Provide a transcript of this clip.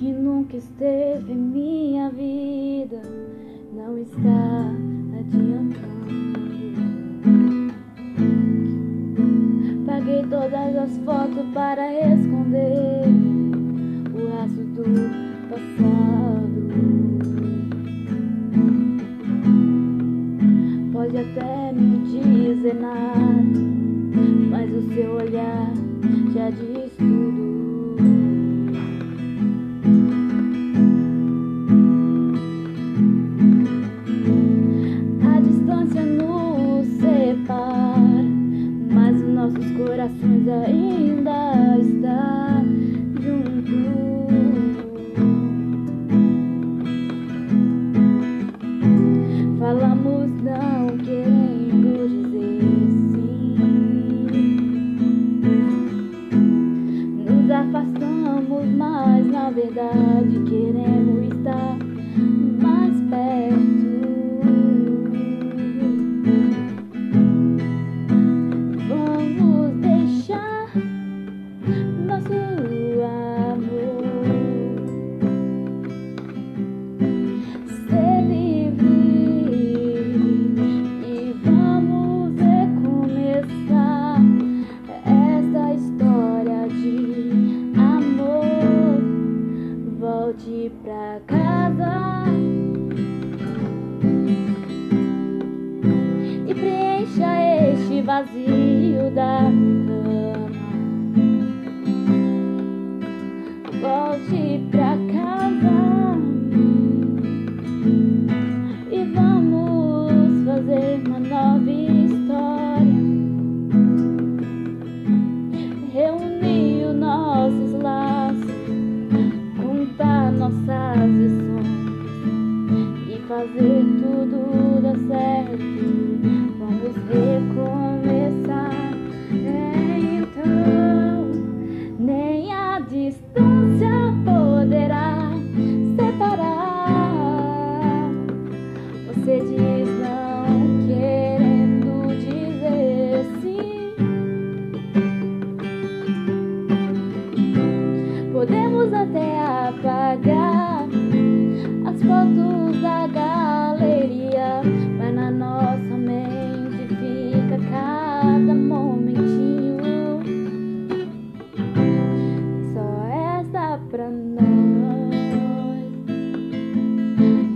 que nunca esteve em minha vida não está adiantando. Paguei todas as fotos para esconder o rastro do passado. Pode até não dizer nada, mas o seu olhar já diz tudo. Corações ainda está junto. Falamos não querendo dizer sim. Nos afastamos, mas na verdade queremos volte pra casa e preencha este vazio da cama. fazer tudo dar certo. Vamos recomeçar. É, então, nem a distância poderá separar. Você diz não querendo dizer sim. Podemos até apagar. Mm-hmm.